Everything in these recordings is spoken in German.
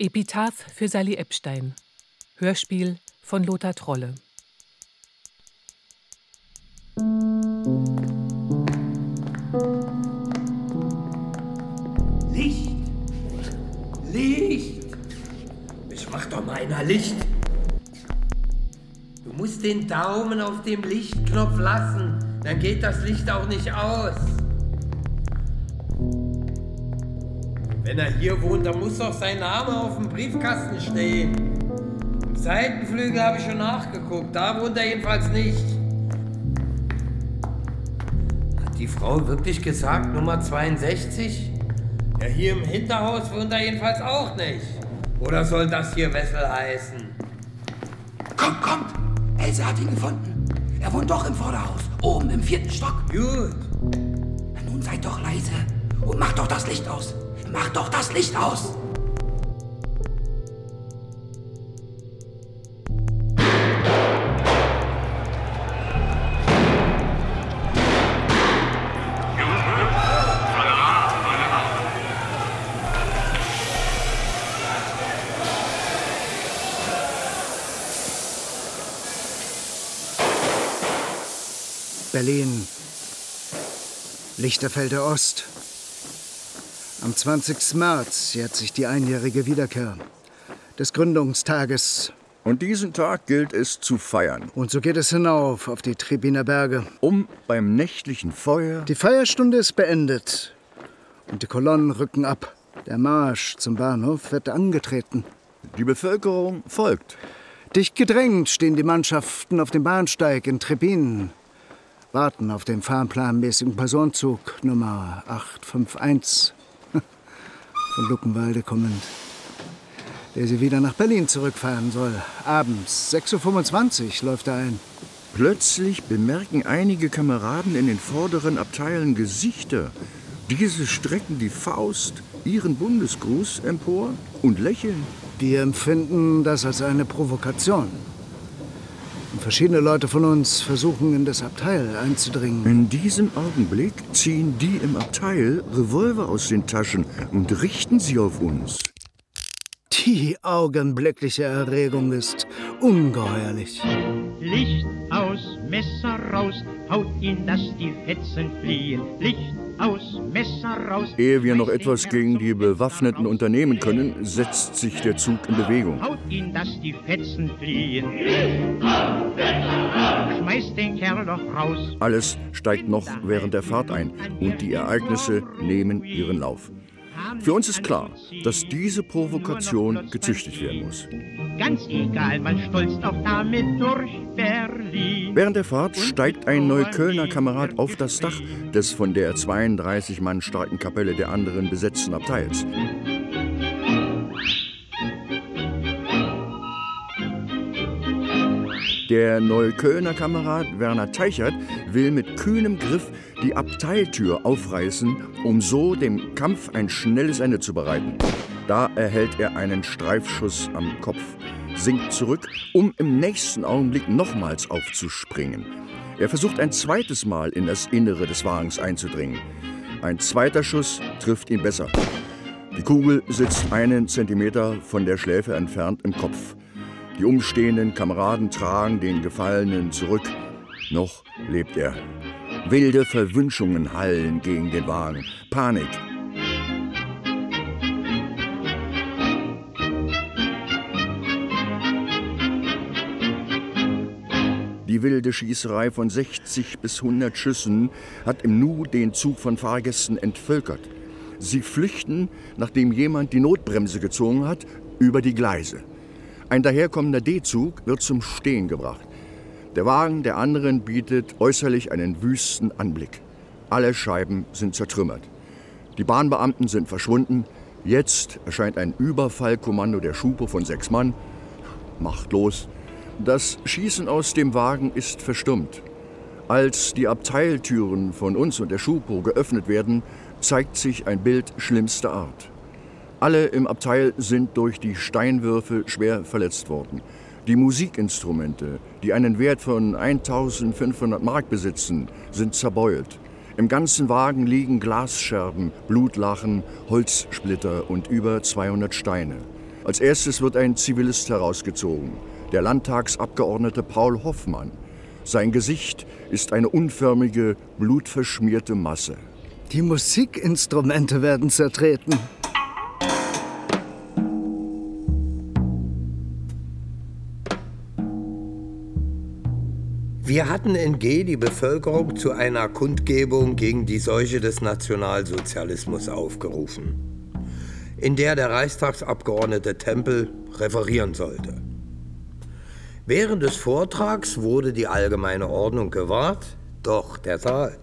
Epitaph für Sally Epstein. Hörspiel von Lothar Trolle. Licht! Licht! Ich mach doch mal einer Licht! Du musst den Daumen auf dem Lichtknopf lassen, dann geht das Licht auch nicht aus. Wenn er hier wohnt, dann muss doch sein Name auf dem Briefkasten stehen. Im Seitenflügel habe ich schon nachgeguckt, da wohnt er jedenfalls nicht. Hat die Frau wirklich gesagt, Nummer 62? Ja, hier im Hinterhaus wohnt er jedenfalls auch nicht. Oder soll das hier Wessel heißen? Kommt, kommt! Else hat ihn gefunden. Er wohnt doch im Vorderhaus, oben im vierten Stock. Gut. Na nun seid doch leise und macht doch das Licht aus. Macht doch das Licht aus! Berlin. Lichterfelde Ost. Am 20. März jährt sich die einjährige Wiederkehr des Gründungstages. Und diesen Tag gilt es zu feiern. Und so geht es hinauf auf die Tribiner Berge. Um beim nächtlichen Feuer. Die Feierstunde ist beendet. Und die Kolonnen rücken ab. Der Marsch zum Bahnhof wird angetreten. Die Bevölkerung folgt. Dicht gedrängt stehen die Mannschaften auf dem Bahnsteig in Trebin. Warten auf den fahrplanmäßigen Personenzug Nummer 851 von Luckenwalde kommend, der sie wieder nach Berlin zurückfahren soll. Abends, 6.25 Uhr läuft er ein. Plötzlich bemerken einige Kameraden in den vorderen Abteilen Gesichter. Diese strecken die Faust, ihren Bundesgruß empor und lächeln. Wir empfinden das als eine Provokation. Und verschiedene Leute von uns versuchen, in das Abteil einzudringen. In diesem Augenblick ziehen die im Abteil Revolver aus den Taschen und richten sie auf uns. Die augenblickliche Erregung ist ungeheuerlich. Licht aus, Messer raus, haut ihn, dass die Fetzen fliehen. Licht aus, Messer raus. Ehe wir noch etwas gegen die Bewaffneten unternehmen können, setzt sich der Zug in Bewegung. Haut ihn, dass die Fetzen fliehen. Schmeißt den Kerl doch raus. Alles steigt noch während der Fahrt ein und die Ereignisse nehmen ihren Lauf. Für uns ist klar, dass diese Provokation gezüchtigt werden muss. Ganz egal, man stolzt auch damit durch Berlin. Während der Fahrt steigt ein Neuköllner Kamerad auf das Dach des von der 32 Mann starken Kapelle der anderen besetzten Abteils. Der Neuköllner Kamerad Werner Teichert will mit kühnem Griff die Abteiltür aufreißen, um so dem Kampf ein schnelles Ende zu bereiten. Da erhält er einen Streifschuss am Kopf, sinkt zurück, um im nächsten Augenblick nochmals aufzuspringen. Er versucht ein zweites Mal in das Innere des Wagens einzudringen. Ein zweiter Schuss trifft ihn besser. Die Kugel sitzt einen Zentimeter von der Schläfe entfernt im Kopf. Die umstehenden Kameraden tragen den Gefallenen zurück. Noch lebt er. Wilde Verwünschungen hallen gegen den Wagen. Panik. Die wilde Schießerei von 60 bis 100 Schüssen hat im Nu den Zug von Fahrgästen entvölkert. Sie flüchten, nachdem jemand die Notbremse gezogen hat, über die Gleise. Ein daherkommender D-Zug wird zum Stehen gebracht. Der Wagen der anderen bietet äußerlich einen wüsten Anblick. Alle Scheiben sind zertrümmert. Die Bahnbeamten sind verschwunden. Jetzt erscheint ein Überfallkommando der Schupo von sechs Mann. Machtlos. Das Schießen aus dem Wagen ist verstummt. Als die Abteiltüren von uns und der Schupo geöffnet werden, zeigt sich ein Bild schlimmster Art. Alle im Abteil sind durch die Steinwürfe schwer verletzt worden. Die Musikinstrumente, die einen Wert von 1500 Mark besitzen, sind zerbeult. Im ganzen Wagen liegen Glasscherben, Blutlachen, Holzsplitter und über 200 Steine. Als erstes wird ein Zivilist herausgezogen, der Landtagsabgeordnete Paul Hoffmann. Sein Gesicht ist eine unförmige, blutverschmierte Masse. Die Musikinstrumente werden zertreten. Wir hatten in G die Bevölkerung zu einer Kundgebung gegen die Seuche des Nationalsozialismus aufgerufen, in der der Reichstagsabgeordnete Tempel referieren sollte. Während des Vortrags wurde die allgemeine Ordnung gewahrt, doch der Saal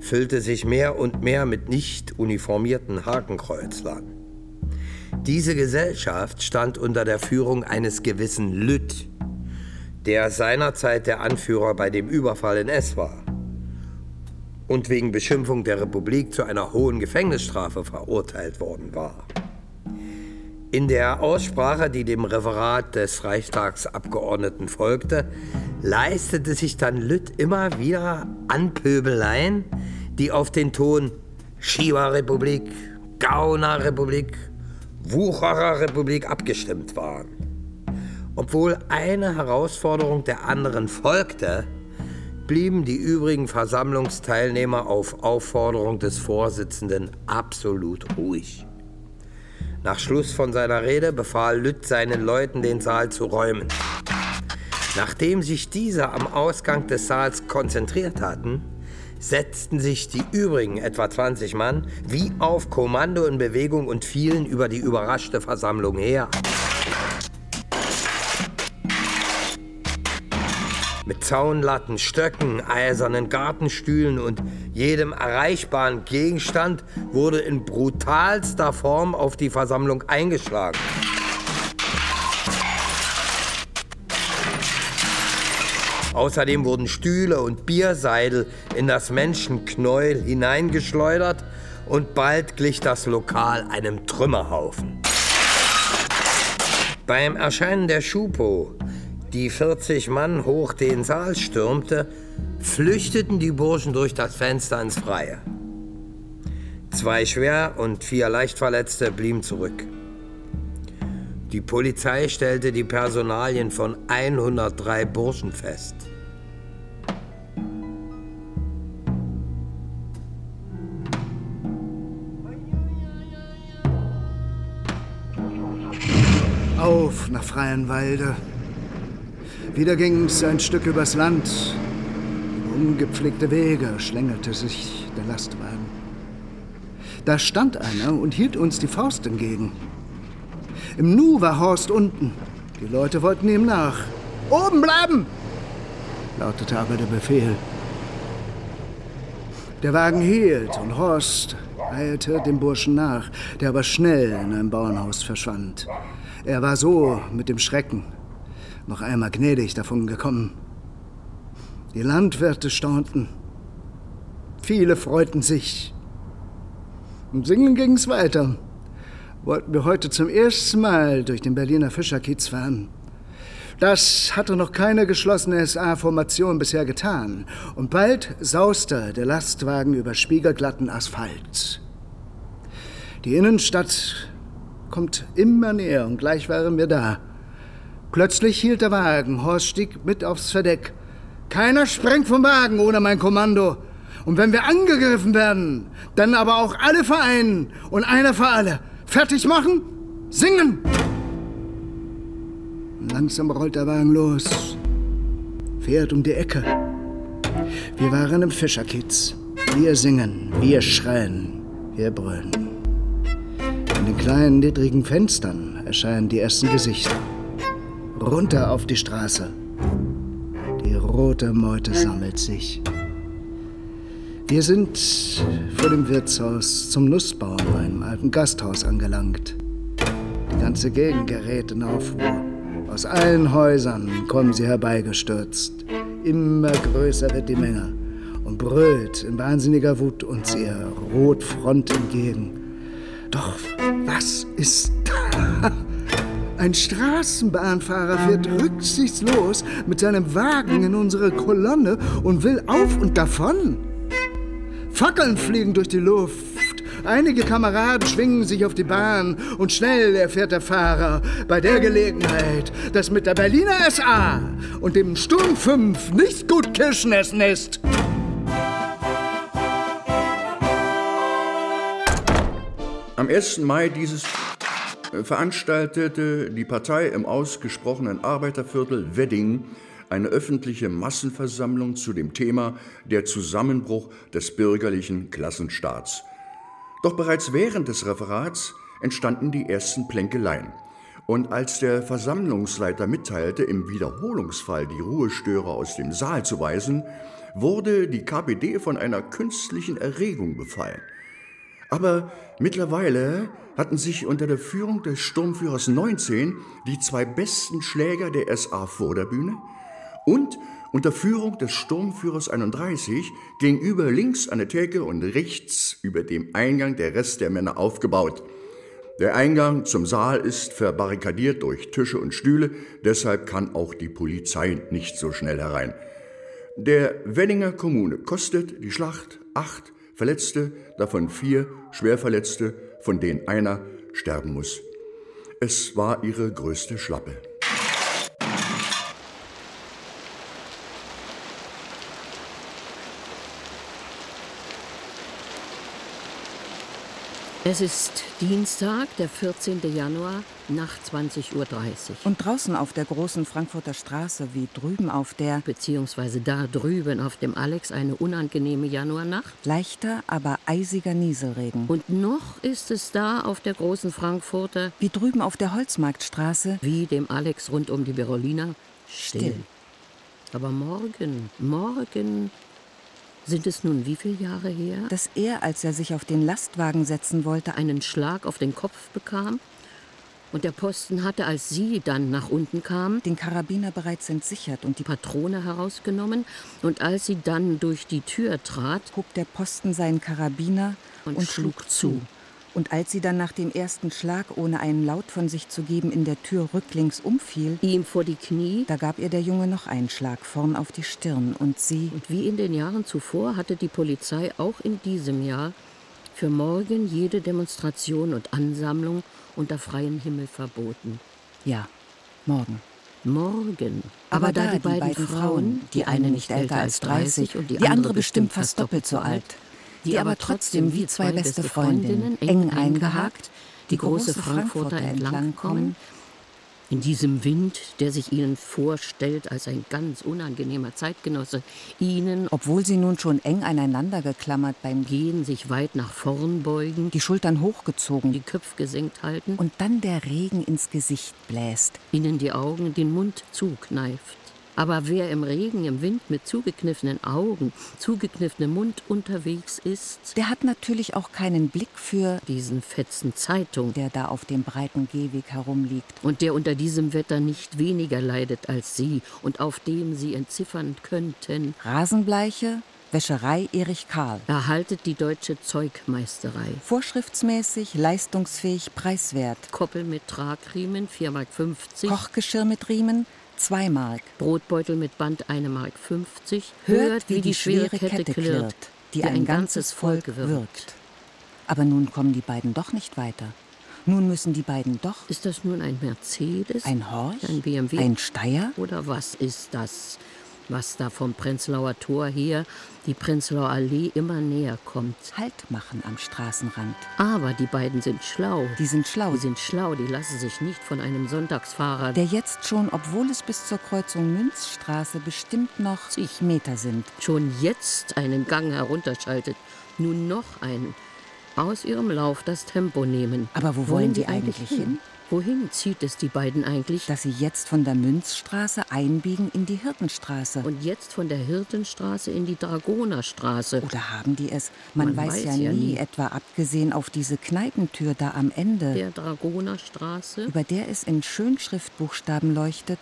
füllte sich mehr und mehr mit nicht uniformierten Hakenkreuzlern. Diese Gesellschaft stand unter der Führung eines gewissen Lütt, der seinerzeit der Anführer bei dem Überfall in S war und wegen Beschimpfung der Republik zu einer hohen Gefängnisstrafe verurteilt worden war. In der Aussprache, die dem Referat des Reichstagsabgeordneten folgte, leistete sich dann Lütt immer wieder Anpöbeleien, die auf den Ton Schieberrepublik, Gaunerrepublik, Wuchererrepublik abgestimmt waren. Obwohl eine Herausforderung der anderen folgte, blieben die übrigen Versammlungsteilnehmer auf Aufforderung des Vorsitzenden absolut ruhig. Nach Schluss von seiner Rede befahl Lütt seinen Leuten, den Saal zu räumen. Nachdem sich diese am Ausgang des Saals konzentriert hatten, setzten sich die übrigen etwa 20 Mann wie auf Kommando in Bewegung und fielen über die überraschte Versammlung her. Mit Zaunlatten, Stöcken, eisernen Gartenstühlen und jedem erreichbaren Gegenstand wurde in brutalster Form auf die Versammlung eingeschlagen. Außerdem wurden Stühle und Bierseidel in das Menschenknäuel hineingeschleudert und bald glich das Lokal einem Trümmerhaufen. Beim Erscheinen der Schupo die 40 Mann hoch den Saal stürmte, flüchteten die Burschen durch das Fenster ins Freie. Zwei schwer und vier Leichtverletzte blieben zurück. Die Polizei stellte die Personalien von 103 Burschen fest. Auf nach Freienwalde. Wieder ging's ein Stück übers Land. Über ungepflegte Wege schlängelte sich der Lastwagen. Da stand einer und hielt uns die Faust entgegen. Im Nu war Horst unten. Die Leute wollten ihm nach. Oben bleiben! lautete aber der Befehl. Der Wagen hielt und Horst eilte dem Burschen nach, der aber schnell in einem Bauernhaus verschwand. Er war so mit dem Schrecken noch einmal gnädig davon gekommen. Die Landwirte staunten. Viele freuten sich. Und singen ging's weiter. Wollten wir heute zum ersten Mal durch den Berliner Fischerkiez fahren. Das hatte noch keine geschlossene SA-Formation bisher getan. Und bald sauste der Lastwagen über spiegelglatten Asphalt. Die Innenstadt kommt immer näher und gleich waren wir da. Plötzlich hielt der Wagen. Horst stieg mit aufs Verdeck. Keiner sprengt vom Wagen ohne mein Kommando. Und wenn wir angegriffen werden, dann aber auch alle vereinen und einer für alle. Fertig machen, singen! Langsam rollt der Wagen los, fährt um die Ecke. Wir waren im Fischerkiez. Wir singen, wir schreien, wir brüllen. In den kleinen, niedrigen Fenstern erscheinen die ersten Gesichter runter auf die Straße. Die rote Meute sammelt sich. Wir sind vor dem Wirtshaus zum Nussbaum, einem alten Gasthaus, angelangt. Die ganze Gegend gerät in Aufruhr. Aus allen Häusern kommen sie herbeigestürzt. Immer größer wird die Menge und brüllt in wahnsinniger Wut uns ihr Rotfront entgegen. Doch was ist da? Ein Straßenbahnfahrer fährt rücksichtslos mit seinem Wagen in unsere Kolonne und will auf und davon. Fackeln fliegen durch die Luft, Einige Kameraden schwingen sich auf die Bahn und schnell erfährt der Fahrer bei der Gelegenheit, dass mit der Berliner SA und dem Sturm 5 nicht gut Kirschen essen ist. Am 1. Mai dieses veranstaltete die Partei im ausgesprochenen Arbeiterviertel Wedding eine öffentliche Massenversammlung zu dem Thema der Zusammenbruch des bürgerlichen Klassenstaats. Doch bereits während des Referats entstanden die ersten Plänkeleien. Und als der Versammlungsleiter mitteilte, im Wiederholungsfall die Ruhestörer aus dem Saal zu weisen, wurde die KPD von einer künstlichen Erregung befallen. Aber mittlerweile hatten sich unter der Führung des Sturmführers 19 die zwei besten Schläger der SA vor der Bühne und unter Führung des Sturmführers 31 gegenüber links an der Theke und rechts über dem Eingang der Rest der Männer aufgebaut. Der Eingang zum Saal ist verbarrikadiert durch Tische und Stühle, deshalb kann auch die Polizei nicht so schnell herein. Der Wenninger Kommune kostet die Schlacht acht Verletzte, davon vier Schwerverletzte, von denen einer sterben muss. Es war ihre größte Schlappe. Es ist Dienstag, der 14. Januar, nach 20.30 Uhr. Und draußen auf der großen Frankfurter Straße, wie drüben auf der, beziehungsweise da drüben auf dem Alex, eine unangenehme Januarnacht. Leichter, aber eisiger Nieselregen. Und noch ist es da auf der großen Frankfurter, wie drüben auf der Holzmarktstraße, wie dem Alex rund um die Berolina, still. still. Aber morgen, morgen sind es nun wie viele Jahre her? Dass er, als er sich auf den Lastwagen setzen wollte, einen Schlag auf den Kopf bekam? Und der Posten hatte, als sie dann nach unten kam, den Karabiner bereits entsichert und die Patrone herausgenommen. Und als sie dann durch die Tür trat, hob der Posten seinen Karabiner und, und schlug schlug zu. Und als sie dann nach dem ersten Schlag, ohne einen Laut von sich zu geben, in der Tür rücklings umfiel, ihm vor die Knie, da gab ihr der Junge noch einen Schlag vorn auf die Stirn und sie. Und wie in den Jahren zuvor hatte die Polizei auch in diesem Jahr für morgen jede Demonstration und Ansammlung unter freiem Himmel verboten. Ja, morgen. Morgen. Aber, Aber da, da die, beiden, beiden Frauen, die eine nicht älter als 30 und die, die andere bestimmt fast doppelt so alt, die aber trotzdem wie zwei beste Freundinnen eng eingehakt die große Frankfurter entlang kommen, in diesem Wind, der sich ihnen vorstellt als ein ganz unangenehmer Zeitgenosse, ihnen, obwohl sie nun schon eng aneinander geklammert beim Gehen sich weit nach vorn beugen, die Schultern hochgezogen, die Köpfe gesenkt halten und dann der Regen ins Gesicht bläst, ihnen die Augen den Mund zukneift. Aber wer im Regen, im Wind mit zugekniffenen Augen, zugekniffenem Mund unterwegs ist, der hat natürlich auch keinen Blick für diesen Fetzen Zeitung, der da auf dem breiten Gehweg herumliegt und der unter diesem Wetter nicht weniger leidet als Sie und auf dem Sie entziffern könnten. Rasenbleiche, Wäscherei Erich Karl. Erhaltet die deutsche Zeugmeisterei. Vorschriftsmäßig, leistungsfähig, preiswert. Koppel mit Tragriemen, 4,50 Mark. Kochgeschirr mit Riemen, 2 Mark. Brotbeutel mit Band 1,50 Mark. Hört, wie die schwere Kette klirrt, die ein ganzes Volk wirkt. Aber nun kommen die beiden doch nicht weiter. Nun müssen die beiden doch. Ist das nun ein Mercedes? Ein Horch? Ein BMW? Ein Steier? Oder was ist das? Was da vom Prenzlauer Tor her die Prenzlauer Allee immer näher kommt. Halt machen am Straßenrand. Aber die beiden sind schlau. Die sind schlau. Die sind schlau, die lassen sich nicht von einem Sonntagsfahrer, der jetzt schon, obwohl es bis zur Kreuzung Münzstraße bestimmt noch zig Meter sind, schon jetzt einen Gang herunterschaltet, nun noch einen, aus ihrem Lauf das Tempo nehmen. Aber wo wollen, wollen die eigentlich hin? hin? Wohin zieht es die beiden eigentlich? Dass sie jetzt von der Münzstraße einbiegen in die Hirtenstraße. Und jetzt von der Hirtenstraße in die Dragonerstraße. Oder haben die es? Man, Man weiß, weiß, ja, ja nie, nie, etwa abgesehen auf diese Kneipentür da am Ende. Der Dragonerstraße. Über der es in Schönschriftbuchstaben leuchtet.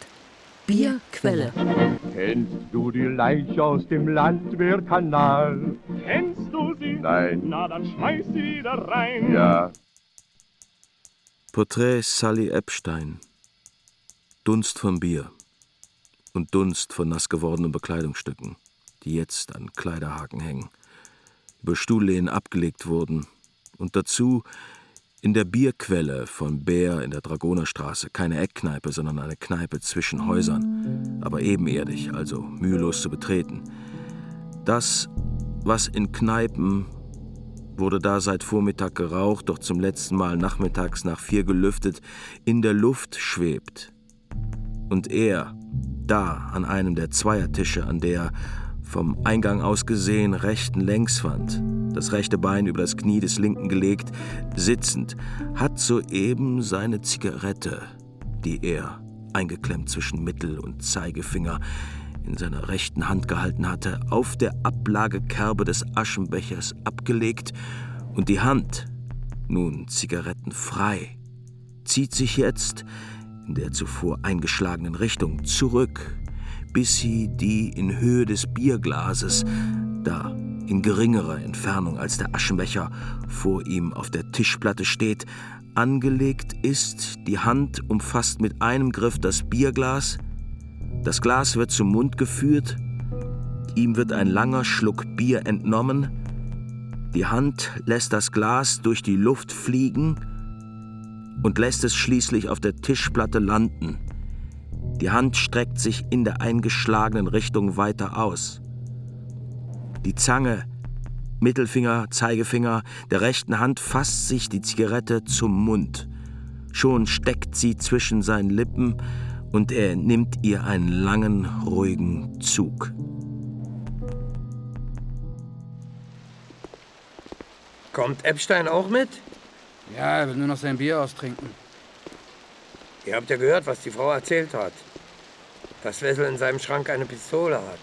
Bierquelle. Kennst du die Leiche aus dem Landwehrkanal? Kennst du sie? Nein. Na, dann schmeiß sie wieder rein. Ja. Porträt Sally Epstein. Dunst vom Bier und Dunst von nass gewordenen Bekleidungsstücken, die jetzt an Kleiderhaken hängen, über Stuhllehnen abgelegt wurden Und dazu in der Bierquelle von Bär in der Dragonerstraße keine Eckkneipe, sondern eine Kneipe zwischen Häusern, aber ebenerdig, also mühelos zu betreten. Das, was in Kneipen wurde da seit Vormittag geraucht, doch zum letzten Mal nachmittags nach vier gelüftet, in der Luft schwebt. Und er, da an einem der Zweiertische, an der vom Eingang aus gesehen rechten Längswand, das rechte Bein über das Knie des linken gelegt, sitzend, hat soeben seine Zigarette, die er, eingeklemmt zwischen Mittel- und Zeigefinger, in seiner rechten Hand gehalten hatte, auf der Ablagekerbe des Aschenbechers abgelegt und die Hand, nun zigarettenfrei, zieht sich jetzt in der zuvor eingeschlagenen Richtung zurück, bis sie die in Höhe des Bierglases, da in geringerer Entfernung als der Aschenbecher vor ihm auf der Tischplatte steht, angelegt ist, die Hand umfasst mit einem Griff das Bierglas, das Glas wird zum Mund geführt, ihm wird ein langer Schluck Bier entnommen, die Hand lässt das Glas durch die Luft fliegen und lässt es schließlich auf der Tischplatte landen. Die Hand streckt sich in der eingeschlagenen Richtung weiter aus. Die Zange, Mittelfinger, Zeigefinger der rechten Hand fasst sich die Zigarette zum Mund. Schon steckt sie zwischen seinen Lippen und er nimmt ihr einen langen, ruhigen Zug. Kommt Epstein auch mit? Ja, er will nur noch sein Bier austrinken. Ihr habt ja gehört, was die Frau erzählt hat. Dass Wessel in seinem Schrank eine Pistole hat.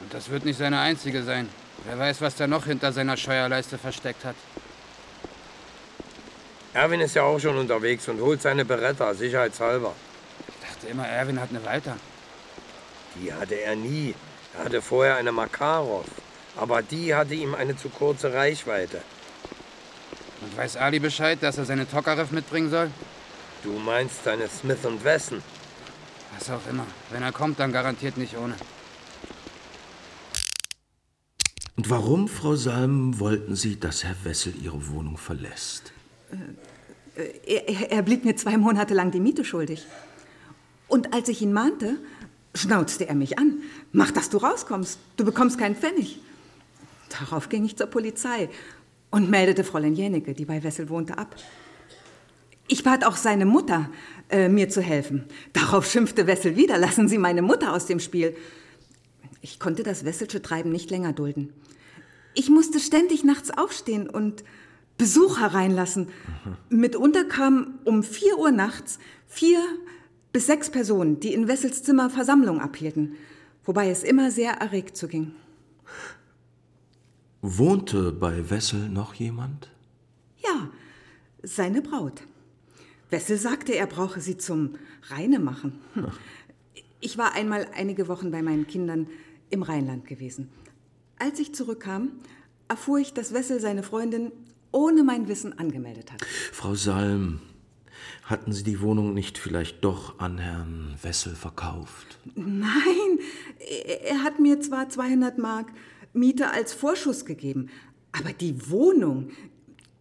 Und das wird nicht seine einzige sein. Wer weiß, was der noch hinter seiner Scheuerleiste versteckt hat. Erwin ist ja auch schon unterwegs und holt seine Beretta, sicherheitshalber. Dachte immer, Erwin hat eine Walter. Die hatte er nie. Er hatte vorher eine Makarov. Aber die hatte ihm eine zu kurze Reichweite. Und weiß Ali Bescheid, dass er seine Tokarev mitbringen soll? Du meinst seine Smith Wesson? Was auch immer. Wenn er kommt, dann garantiert nicht ohne. Und warum, Frau Salm, wollten Sie, dass Herr Wessel Ihre Wohnung verlässt? Er, er blieb mir zwei Monate lang die Miete schuldig. Und als ich ihn mahnte, schnauzte er mich an. Mach, dass du rauskommst. Du bekommst keinen Pfennig. Darauf ging ich zur Polizei und meldete Fräulein Jänicke, die bei Wessel wohnte, ab. Ich bat auch seine Mutter, äh, mir zu helfen. Darauf schimpfte Wessel wieder, lassen Sie meine Mutter aus dem Spiel. Ich konnte das Wesselsche Treiben nicht länger dulden. Ich musste ständig nachts aufstehen und Besuch hereinlassen. Mitunter kamen um vier Uhr nachts vier bis sechs Personen, die in Wessels Zimmer Versammlung abhielten, wobei es immer sehr erregt zuging. Wohnte bei Wessel noch jemand? Ja, seine Braut. Wessel sagte, er brauche sie zum Reinemachen. Hm. Ich war einmal einige Wochen bei meinen Kindern im Rheinland gewesen. Als ich zurückkam, erfuhr ich, dass Wessel seine Freundin ohne mein Wissen angemeldet hat. Frau Salm, hatten Sie die Wohnung nicht vielleicht doch an Herrn Wessel verkauft? Nein, er hat mir zwar 200 Mark Miete als Vorschuss gegeben, aber die Wohnung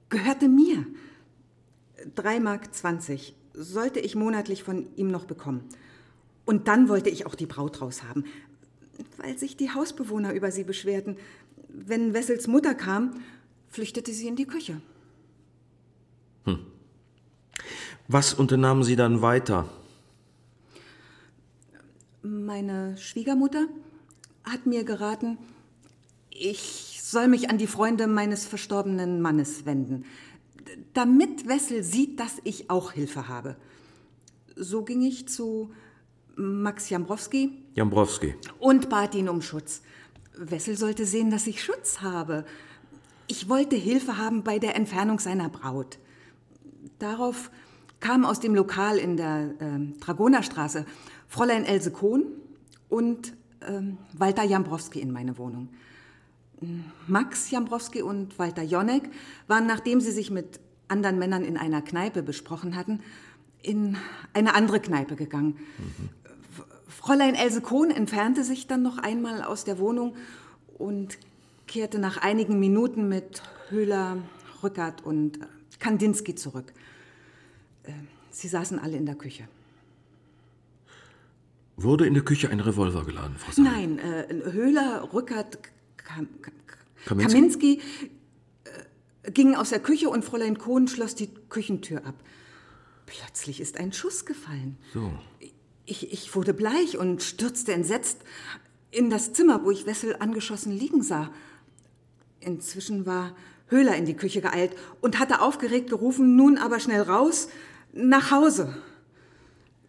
gehörte mir. 3 Mark 20 sollte ich monatlich von ihm noch bekommen. Und dann wollte ich auch die Braut raushaben, weil sich die Hausbewohner über sie beschwerten. Wenn Wessels Mutter kam, flüchtete sie in die Küche. Hm. Was unternahmen Sie dann weiter? Meine Schwiegermutter hat mir geraten, ich soll mich an die Freunde meines verstorbenen Mannes wenden, damit Wessel sieht, dass ich auch Hilfe habe. So ging ich zu Max Jambrowski. Jambrowski. Und bat ihn um Schutz. Wessel sollte sehen, dass ich Schutz habe. Ich wollte Hilfe haben bei der Entfernung seiner Braut. Darauf kam aus dem Lokal in der äh, Dragonerstraße Fräulein Else Kohn und äh, Walter Jambrowski in meine Wohnung. Max Jambrowski und Walter Jonek waren, nachdem sie sich mit anderen Männern in einer Kneipe besprochen hatten, in eine andere Kneipe gegangen. Mhm. Fräulein Else Kohn entfernte sich dann noch einmal aus der Wohnung und kehrte nach einigen Minuten mit Höhler Rückert und äh, Kandinsky zurück. Äh, sie saßen alle in der Küche. Wurde in der Küche ein Revolver geladen, Frau Salm? Nein, äh, Höhler, Rückert, Kam Kam Kaminski, Kaminski äh, gingen aus der Küche und Fräulein Kohn schloss die Küchentür ab. Plötzlich ist ein Schuss gefallen. So. Ich, ich wurde bleich und stürzte entsetzt in das Zimmer, wo ich Wessel angeschossen liegen sah. Inzwischen war Höhler in die Küche geeilt und hatte aufgeregt gerufen, nun aber schnell raus, nach Hause.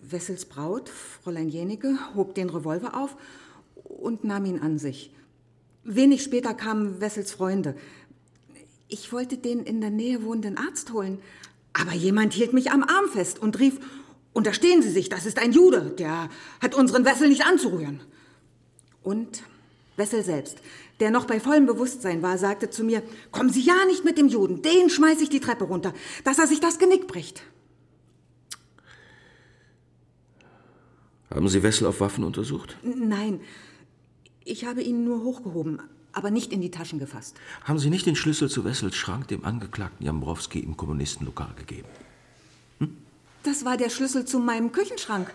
Wessels Braut, Fräulein Jenige, hob den Revolver auf und nahm ihn an sich. Wenig später kamen Wessels Freunde. Ich wollte den in der Nähe wohnenden Arzt holen, aber jemand hielt mich am Arm fest und rief, Unterstehen Sie sich, das ist ein Jude, der hat unseren Wessel nicht anzurühren. Und Wessel selbst, der noch bei vollem Bewusstsein war, sagte zu mir, kommen Sie ja nicht mit dem Juden, den schmeiß ich die Treppe runter, dass er sich das Genick bricht. Haben Sie Wessel auf Waffen untersucht? Nein, ich habe ihn nur hochgehoben, aber nicht in die Taschen gefasst. Haben Sie nicht den Schlüssel zu Wessels Schrank dem Angeklagten Jambrowski im Kommunistenlokal gegeben? Hm? Das war der Schlüssel zu meinem Küchenschrank.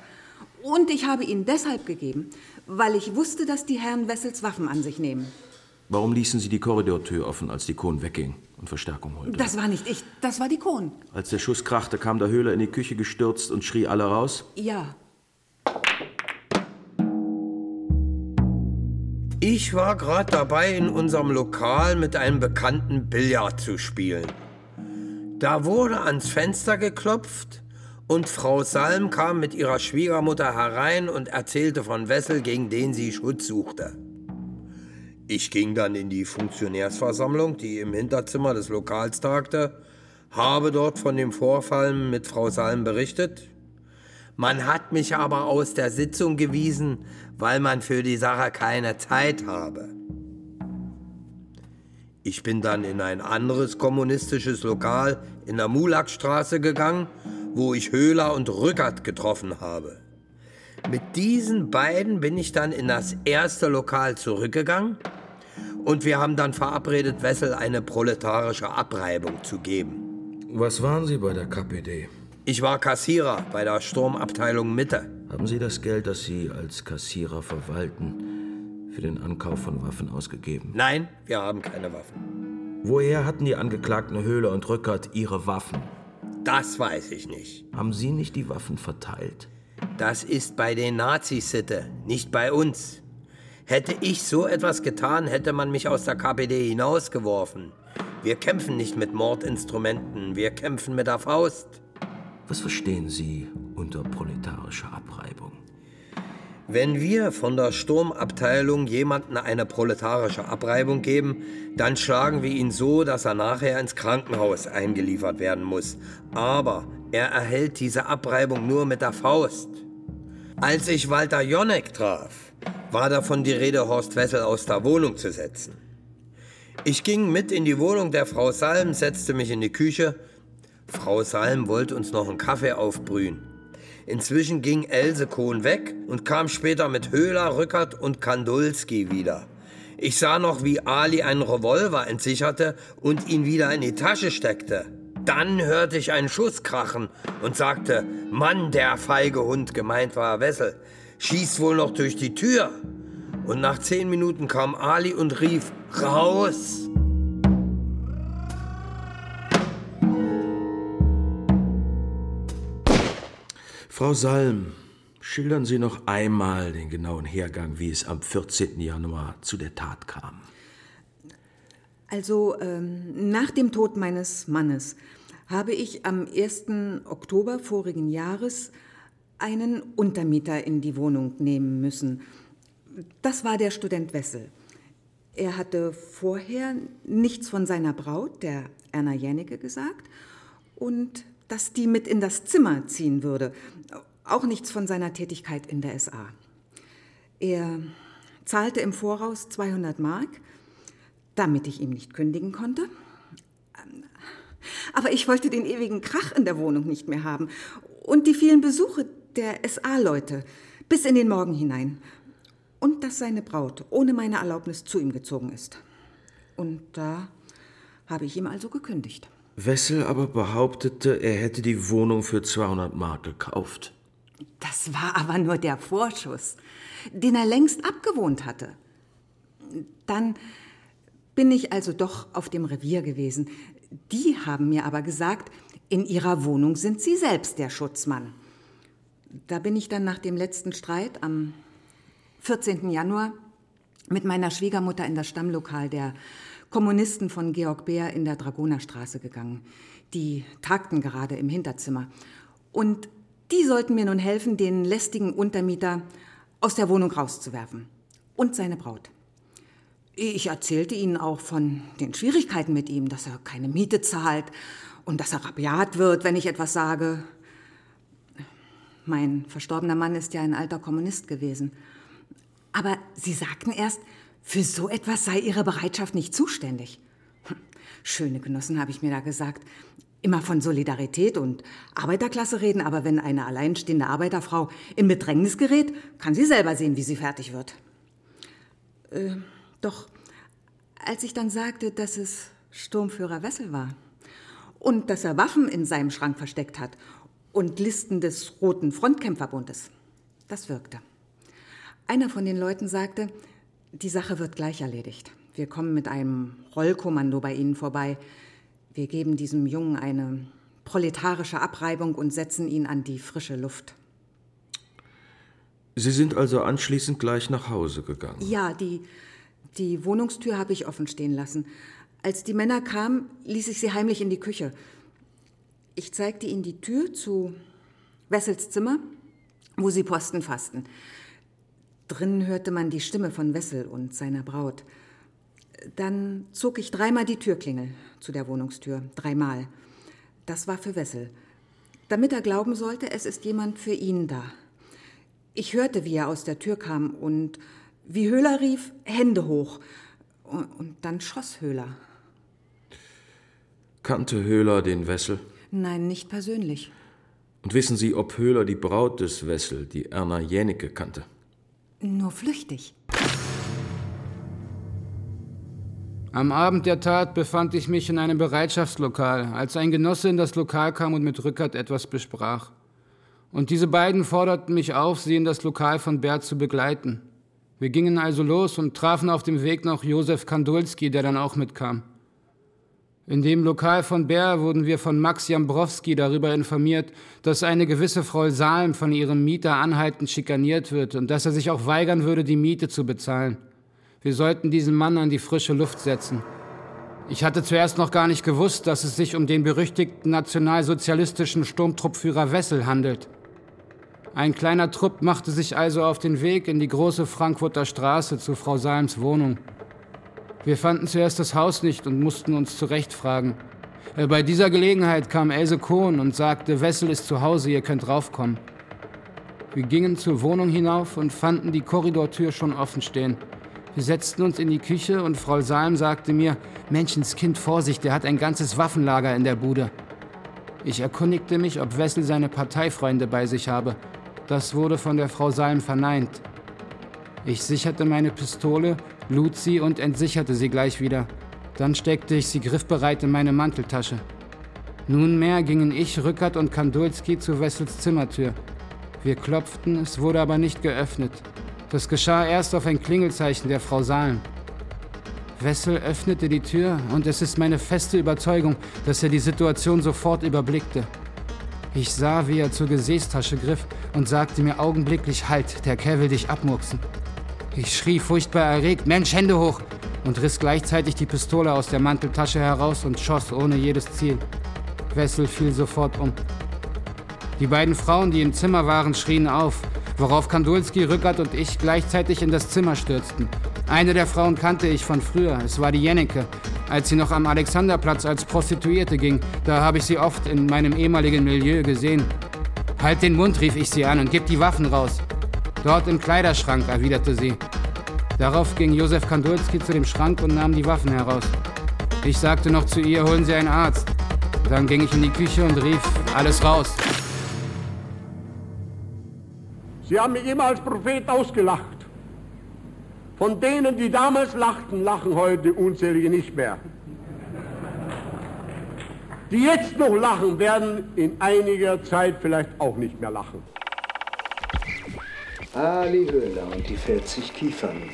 Und ich habe ihn deshalb gegeben, weil ich wusste, dass die Herren Wessels Waffen an sich nehmen. Warum ließen Sie die Korridortür offen, als die Kohn wegging und Verstärkung holte? Das war nicht ich, das war die Kohn. Als der Schuss krachte, kam der Höhler in die Küche gestürzt und schrie alle raus? Ja. Ich war gerade dabei, in unserem Lokal mit einem Bekannten Billard zu spielen. Da wurde ans Fenster geklopft und Frau Salm kam mit ihrer Schwiegermutter herein und erzählte von Wessel, gegen den sie Schutz suchte. Ich ging dann in die Funktionärsversammlung, die im Hinterzimmer des Lokals tagte, habe dort von dem Vorfall mit Frau Salm berichtet. Man hat mich aber aus der Sitzung gewiesen, weil man für die Sache keine Zeit habe. Ich bin dann in ein anderes kommunistisches Lokal in der Mulakstraße gegangen wo ich Höhler und Rückert getroffen habe. Mit diesen beiden bin ich dann in das erste Lokal zurückgegangen und wir haben dann verabredet, Wessel eine proletarische Abreibung zu geben. Was waren Sie bei der KPD? Ich war Kassierer bei der Sturmabteilung Mitte. Haben Sie das Geld, das Sie als Kassierer verwalten, für den Ankauf von Waffen ausgegeben? Nein, wir haben keine Waffen. Woher hatten die Angeklagten Höhler und Rückert ihre Waffen? Das weiß ich nicht. Haben Sie nicht die Waffen verteilt? Das ist bei den Nazis Sitte, nicht bei uns. Hätte ich so etwas getan, hätte man mich aus der KPD hinausgeworfen. Wir kämpfen nicht mit Mordinstrumenten, wir kämpfen mit der Faust. Was verstehen Sie unter proletarischer Abreibung? Wenn wir von der Sturmabteilung jemanden eine proletarische Abreibung geben, dann schlagen wir ihn so, dass er nachher ins Krankenhaus eingeliefert werden muss. Aber er erhält diese Abreibung nur mit der Faust. Als ich Walter Jonek traf, war davon die Rede, Horst Wessel aus der Wohnung zu setzen. Ich ging mit in die Wohnung der Frau Salm, setzte mich in die Küche. Frau Salm wollte uns noch einen Kaffee aufbrühen. Inzwischen ging Else Kohn weg und kam später mit Höhler, Rückert und Kandulski wieder. Ich sah noch, wie Ali einen Revolver entsicherte und ihn wieder in die Tasche steckte. Dann hörte ich einen Schuss krachen und sagte, Mann, der feige Hund, gemeint war Wessel, schießt wohl noch durch die Tür. Und nach zehn Minuten kam Ali und rief, raus! Frau Salm, schildern Sie noch einmal den genauen Hergang, wie es am 14. Januar zu der Tat kam. Also ähm, nach dem Tod meines Mannes habe ich am 1. Oktober vorigen Jahres einen Untermieter in die Wohnung nehmen müssen. Das war der Student Wessel. Er hatte vorher nichts von seiner Braut, der Erna Jennecke, gesagt und dass die mit in das Zimmer ziehen würde. Auch nichts von seiner Tätigkeit in der SA. Er zahlte im Voraus 200 Mark, damit ich ihm nicht kündigen konnte. Aber ich wollte den ewigen Krach in der Wohnung nicht mehr haben und die vielen Besuche der SA-Leute bis in den Morgen hinein. Und dass seine Braut ohne meine Erlaubnis zu ihm gezogen ist. Und da Habe ich ihm also gekündigt. Wessel aber behauptete, er hätte die Wohnung für 200 Mark gekauft. Das war aber nur der Vorschuss, den er längst abgewohnt hatte. Dann bin ich also doch auf dem Revier gewesen. Die haben mir aber gesagt, in ihrer Wohnung sind sie selbst der Schutzmann. Da bin ich dann nach dem letzten Streit am 14. Januar mit meiner Schwiegermutter in das Stammlokal der Kommunisten von Georg Beer in der Dragonerstraße gegangen. Die tagten gerade im Hinterzimmer. Und die sollten mir nun helfen, den lästigen Untermieter aus der Wohnung rauszuwerfen. Und seine Braut. Ich erzählte ihnen auch von den Schwierigkeiten mit ihm, dass er keine Miete zahlt und dass er rabiat wird, wenn ich etwas sage. Mein verstorbener Mann ist ja ein alter Kommunist gewesen. Aber sie sagten erst, für so etwas sei ihre Bereitschaft nicht zuständig. Hm, schöne Genossen, habe ich mir da gesagt. Immer von Solidarität und Arbeiterklasse reden, aber wenn eine alleinstehende Arbeiterfrau in Bedrängnis gerät, kann sie selber sehen, wie sie fertig wird. Äh, doch als ich dann sagte, dass es Sturmführer Wessel war und dass er Waffen in seinem Schrank versteckt hat und Listen des Roten Frontkämpferbundes, das wirkte. Einer von den Leuten sagte, die Sache wird gleich erledigt. Wir kommen mit einem Rollkommando bei Ihnen vorbei. Wir geben diesem Jungen eine proletarische Abreibung und setzen ihn an die frische Luft. Sie sind also anschließend gleich nach Hause gegangen? Ja, die, die Wohnungstür habe ich offen stehen lassen. Als die Männer kamen, ließ ich sie heimlich in die Küche. Ich zeigte ihnen die Tür zu Wessels Zimmer, wo sie Posten fassten. Drinnen hörte man die Stimme von Wessel und seiner Braut. Dann zog ich dreimal die Türklingel zu der Wohnungstür. Dreimal. Das war für Wessel. Damit er glauben sollte, es ist jemand für ihn da. Ich hörte, wie er aus der Tür kam und wie Höhler rief, Hände hoch. Und dann schoss Höhler. Kannte Höhler den Wessel? Nein, nicht persönlich. Und wissen Sie, ob Höhler die Braut des Wessel, die Erna Jänicke, kannte? Nur flüchtig. Am Abend der Tat befand ich mich in einem Bereitschaftslokal, als ein Genosse in das Lokal kam und mit Rückert etwas besprach. Und diese beiden forderten mich auf, sie in das Lokal von Bert zu begleiten. Wir gingen also los und trafen auf dem Weg noch Josef Kandulski, der dann auch mitkam. In dem Lokal von Bär wurden wir von Max Jambrowski darüber informiert, dass eine gewisse Frau Salm von ihrem Mieter anhaltend schikaniert wird und dass er sich auch weigern würde, die Miete zu bezahlen. Wir sollten diesen Mann an die frische Luft setzen. Ich hatte zuerst noch gar nicht gewusst, dass es sich um den berüchtigten nationalsozialistischen Sturmtruppführer Wessel handelt. Ein kleiner Trupp machte sich also auf den Weg in die große Frankfurter Straße zu Frau Salms Wohnung. Wir fanden zuerst das Haus nicht und mussten uns zurechtfragen. Äh, bei dieser Gelegenheit kam Else Kohn und sagte, Wessel ist zu Hause, ihr könnt raufkommen. Wir gingen zur Wohnung hinauf und fanden die Korridortür schon offen stehen. Wir setzten uns in die Küche und Frau Salm sagte mir, Menschenskind, Vorsicht, der hat ein ganzes Waffenlager in der Bude. Ich erkundigte mich, ob Wessel seine Parteifreunde bei sich habe. Das wurde von der Frau Salm verneint. Ich sicherte meine Pistole lud sie und entsicherte sie gleich wieder. Dann steckte ich sie griffbereit in meine Manteltasche. Nunmehr gingen ich, Rückert und Kandulski zu Wessels Zimmertür. Wir klopften, es wurde aber nicht geöffnet. Das geschah erst auf ein Klingelzeichen der Frau Salm. Wessel öffnete die Tür und es ist meine feste Überzeugung, dass er die Situation sofort überblickte. Ich sah, wie er zur Gesäßtasche griff und sagte mir augenblicklich Halt, der Kerl will dich abmurksen. Ich schrie furchtbar erregt, Mensch, Hände hoch! und riss gleichzeitig die Pistole aus der Manteltasche heraus und schoss ohne jedes Ziel. Wessel fiel sofort um. Die beiden Frauen, die im Zimmer waren, schrien auf, worauf Kandulski, Rückert und ich gleichzeitig in das Zimmer stürzten. Eine der Frauen kannte ich von früher, es war die Jennecke. Als sie noch am Alexanderplatz als Prostituierte ging, da habe ich sie oft in meinem ehemaligen Milieu gesehen. Halt den Mund, rief ich sie an und gib die Waffen raus. Dort im Kleiderschrank, erwiderte sie. Darauf ging Josef Kandulski zu dem Schrank und nahm die Waffen heraus. Ich sagte noch zu ihr, holen Sie einen Arzt. Dann ging ich in die Küche und rief, alles raus. Sie haben mich immer als Prophet ausgelacht. Von denen, die damals lachten, lachen heute unzählige nicht mehr. Die jetzt noch lachen, werden in einiger Zeit vielleicht auch nicht mehr lachen. Ali Höhler und die 40 Kiefern.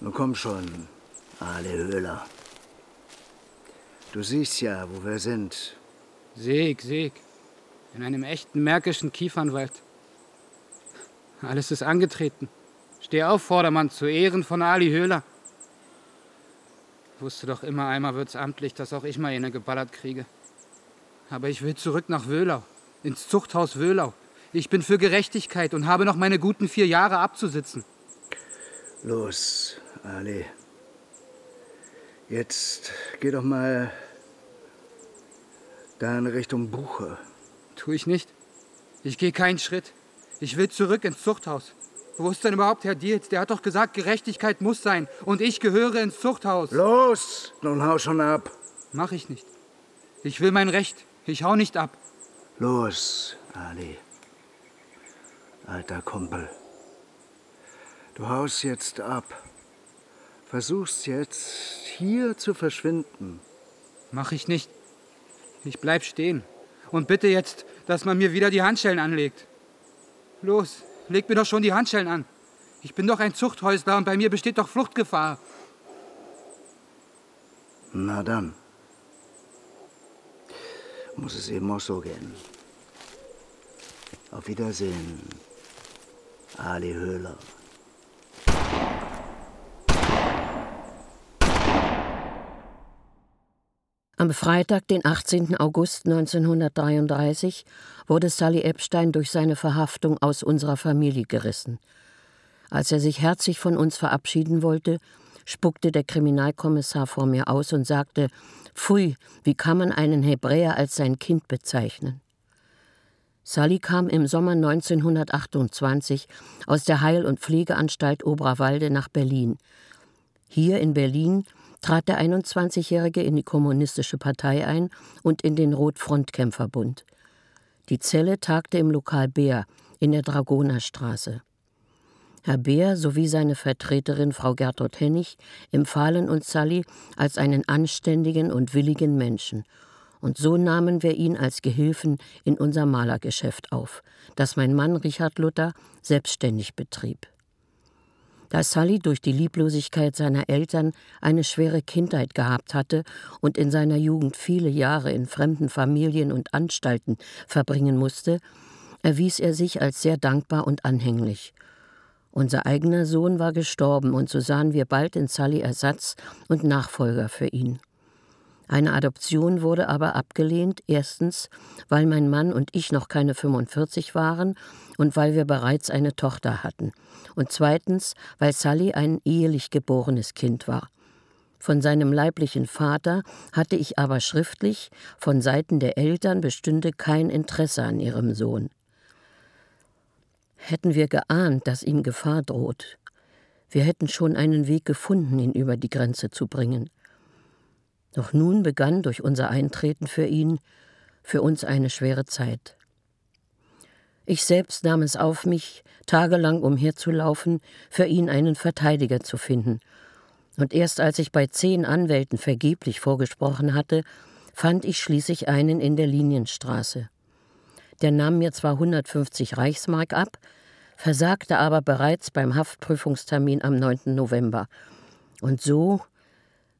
Nun komm schon, Ali Höhler. Du siehst ja, wo wir sind. Seh ich, In einem echten märkischen Kiefernwald. Alles ist angetreten. Steh auf, Vordermann, zu Ehren von Ali Höhler. Wusste doch immer, einmal wird's amtlich, dass auch ich mal eine geballert kriege. Aber ich will zurück nach Wöhlau, ins Zuchthaus Wöhlau. Ich bin für Gerechtigkeit und habe noch meine guten vier Jahre abzusitzen. Los, Ali. Jetzt geh doch mal da in Richtung Buche. Tu ich nicht. Ich gehe keinen Schritt. Ich will zurück ins Zuchthaus. Wo ist denn überhaupt Herr Dietz? Der hat doch gesagt, Gerechtigkeit muss sein. Und ich gehöre ins Zuchthaus. Los, nun hau schon ab. Mach ich nicht. Ich will mein Recht. Ich hau nicht ab. Los, Ali. Alter Kumpel. Du haust jetzt ab. Versuchst jetzt, hier zu verschwinden. Mach ich nicht. Ich bleib stehen. Und bitte jetzt, dass man mir wieder die Handschellen anlegt. Los, leg mir doch schon die Handschellen an. Ich bin doch ein Zuchthäusler und bei mir besteht doch Fluchtgefahr. Na dann. Muss es eben auch so gehen. Auf Wiedersehen, Ali Höhler. Am Freitag, den 18. August 1933, wurde Sally Epstein durch seine Verhaftung aus unserer Familie gerissen. Als er sich herzlich von uns verabschieden wollte, spuckte der Kriminalkommissar vor mir aus und sagte: Pfui, wie kann man einen Hebräer als sein Kind bezeichnen? Sally kam im Sommer 1928 aus der Heil- und Pflegeanstalt Oberwalde nach Berlin. Hier in Berlin trat der 21-Jährige in die Kommunistische Partei ein und in den Rotfrontkämpferbund. Die Zelle tagte im Lokal Beer in der Dragonerstraße. Herr Beer sowie seine Vertreterin Frau Gertrud Hennig empfahlen uns Sally als einen anständigen und willigen Menschen. Und so nahmen wir ihn als Gehilfen in unser Malergeschäft auf, das mein Mann Richard Luther selbstständig betrieb. Da Sully durch die Lieblosigkeit seiner Eltern eine schwere Kindheit gehabt hatte und in seiner Jugend viele Jahre in fremden Familien und Anstalten verbringen musste, erwies er sich als sehr dankbar und anhänglich. Unser eigener Sohn war gestorben, und so sahen wir bald in Sully Ersatz und Nachfolger für ihn. Eine Adoption wurde aber abgelehnt, erstens, weil mein Mann und ich noch keine 45 waren und weil wir bereits eine Tochter hatten, und zweitens, weil Sally ein ehelich geborenes Kind war. Von seinem leiblichen Vater hatte ich aber schriftlich, von Seiten der Eltern bestünde kein Interesse an ihrem Sohn. Hätten wir geahnt, dass ihm Gefahr droht, wir hätten schon einen Weg gefunden, ihn über die Grenze zu bringen. Doch nun begann durch unser Eintreten für ihn, für uns eine schwere Zeit. Ich selbst nahm es auf mich, tagelang umherzulaufen, für ihn einen Verteidiger zu finden. Und erst als ich bei zehn Anwälten vergeblich vorgesprochen hatte, fand ich schließlich einen in der Linienstraße. Der nahm mir zwar 150 Reichsmark ab, versagte aber bereits beim Haftprüfungstermin am 9. November. Und so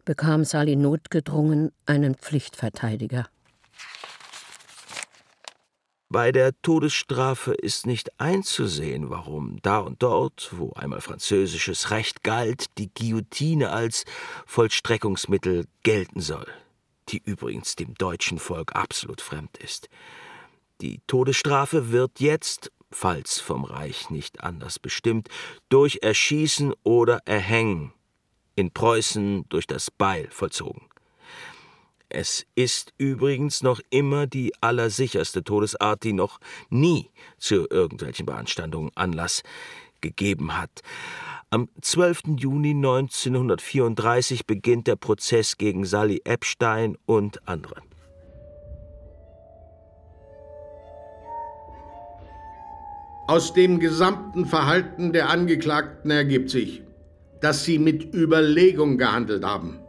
bekam Sally notgedrungen einen Pflichtverteidiger. Bei der Todesstrafe ist nicht einzusehen, warum da und dort, wo einmal französisches Recht galt, die Guillotine als Vollstreckungsmittel gelten soll, die übrigens dem deutschen Volk absolut fremd ist. Die Todesstrafe wird jetzt, falls vom Reich nicht anders bestimmt, durch Erschießen oder Erhängen in Preußen durch das Beil vollzogen. Es ist übrigens noch immer die allersicherste Todesart, die noch nie zu irgendwelchen Beanstandungen Anlass gegeben hat. Am 12. Juni 1934 beginnt der Prozess gegen Sally Epstein und andere. Aus dem gesamten Verhalten der Angeklagten ergibt sich, dass sie mit Überlegung gehandelt haben.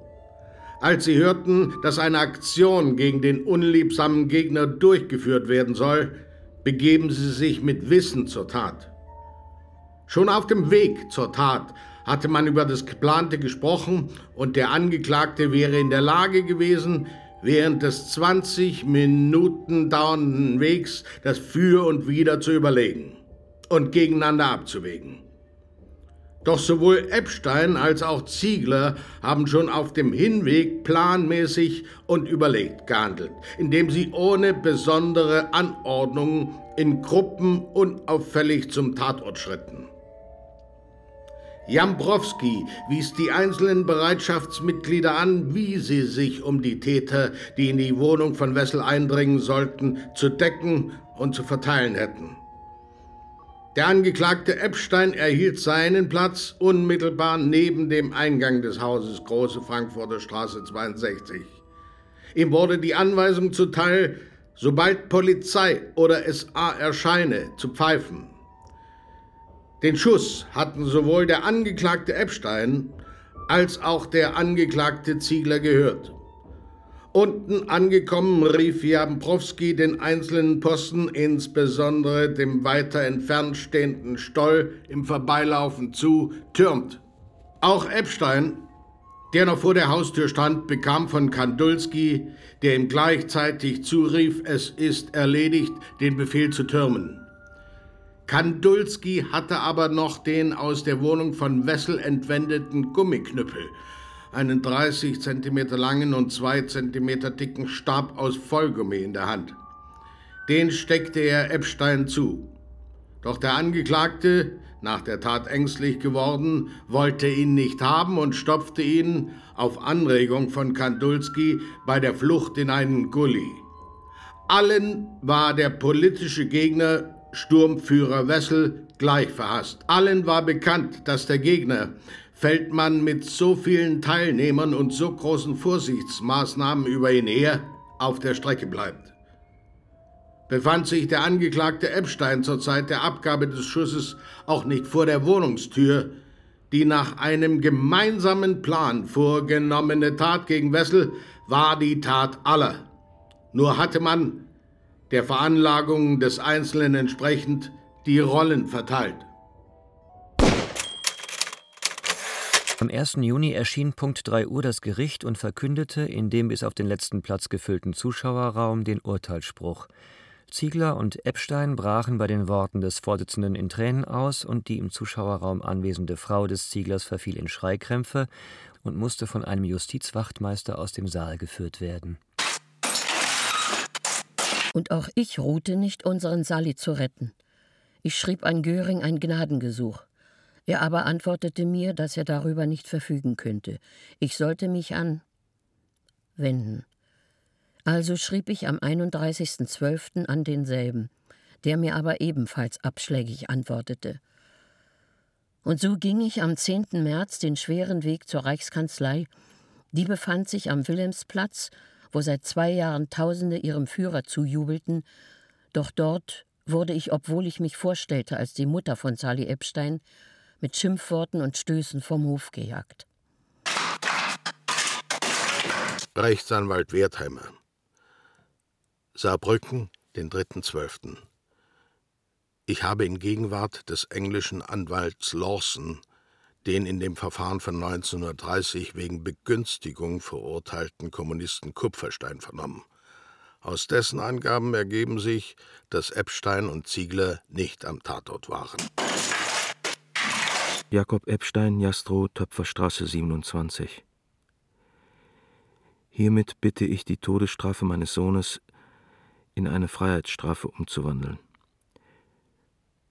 Als sie hörten, dass eine Aktion gegen den unliebsamen Gegner durchgeführt werden soll, begeben sie sich mit Wissen zur Tat. Schon auf dem Weg zur Tat hatte man über das Geplante gesprochen und der Angeklagte wäre in der Lage gewesen, während des 20 Minuten dauernden Wegs das Für und Wider zu überlegen und gegeneinander abzuwägen. Doch sowohl Epstein als auch Ziegler haben schon auf dem Hinweg planmäßig und überlegt gehandelt, indem sie ohne besondere Anordnungen in Gruppen unauffällig zum Tatort schritten. Jambrowski wies die einzelnen Bereitschaftsmitglieder an, wie sie sich um die Täter, die in die Wohnung von Wessel eindringen sollten, zu decken und zu verteilen hätten. Der Angeklagte Epstein erhielt seinen Platz unmittelbar neben dem Eingang des Hauses Große Frankfurter Straße 62. Ihm wurde die Anweisung zuteil, sobald Polizei oder SA erscheine, zu pfeifen. Den Schuss hatten sowohl der Angeklagte Epstein als auch der Angeklagte Ziegler gehört. Unten angekommen rief Jambrowski den einzelnen Posten, insbesondere dem weiter entfernt stehenden Stoll, im Vorbeilaufen zu, türmt. Auch Epstein, der noch vor der Haustür stand, bekam von Kandulski, der ihm gleichzeitig zurief, es ist erledigt, den Befehl zu türmen. Kandulski hatte aber noch den aus der Wohnung von Wessel entwendeten Gummiknüppel, einen 30 cm langen und 2 cm dicken Stab aus Vollgummi in der Hand. Den steckte er Epstein zu. Doch der Angeklagte, nach der Tat ängstlich geworden, wollte ihn nicht haben und stopfte ihn, auf Anregung von Kandulski, bei der Flucht in einen Gully. Allen war der politische Gegner Sturmführer Wessel gleich verhasst. Allen war bekannt, dass der Gegner, Feldmann mit so vielen Teilnehmern und so großen Vorsichtsmaßnahmen über ihn her, auf der Strecke bleibt. Befand sich der Angeklagte Epstein zur Zeit der Abgabe des Schusses auch nicht vor der Wohnungstür, die nach einem gemeinsamen Plan vorgenommene Tat gegen Wessel war die Tat aller. Nur hatte man, der Veranlagung des Einzelnen entsprechend die Rollen verteilt. Am 1. Juni erschien Punkt 3 Uhr das Gericht und verkündete in dem bis auf den letzten Platz gefüllten Zuschauerraum den Urteilsspruch. Ziegler und Epstein brachen bei den Worten des Vorsitzenden in Tränen aus und die im Zuschauerraum anwesende Frau des Zieglers verfiel in Schreikrämpfe und musste von einem Justizwachtmeister aus dem Saal geführt werden. Und auch ich ruhte nicht, unseren Sally zu retten. Ich schrieb an Göring ein Gnadengesuch. Er aber antwortete mir, dass er darüber nicht verfügen könnte. Ich sollte mich an wenden. Also schrieb ich am 31.12. an denselben, der mir aber ebenfalls abschlägig antwortete. Und so ging ich am 10. März den schweren Weg zur Reichskanzlei, die befand sich am Wilhelmsplatz wo seit zwei Jahren Tausende ihrem Führer zujubelten, doch dort wurde ich, obwohl ich mich vorstellte als die Mutter von Sally Epstein, mit Schimpfworten und Stößen vom Hof gejagt. Rechtsanwalt Wertheimer. Saarbrücken, den 3.12. Ich habe in Gegenwart des englischen Anwalts Lawson den in dem Verfahren von 1930 wegen Begünstigung verurteilten Kommunisten Kupferstein vernommen. Aus dessen Angaben ergeben sich, dass Epstein und Ziegler nicht am Tatort waren. Jakob Epstein, Jastrow, Töpferstraße 27. Hiermit bitte ich die Todesstrafe meines Sohnes in eine Freiheitsstrafe umzuwandeln.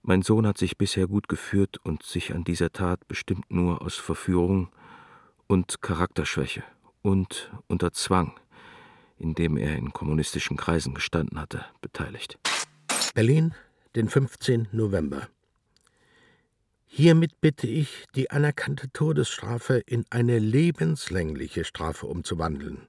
Mein Sohn hat sich bisher gut geführt und sich an dieser Tat bestimmt nur aus Verführung und Charakterschwäche und unter Zwang, in dem er in kommunistischen Kreisen gestanden hatte, beteiligt. Berlin, den 15. November. Hiermit bitte ich, die anerkannte Todesstrafe in eine lebenslängliche Strafe umzuwandeln.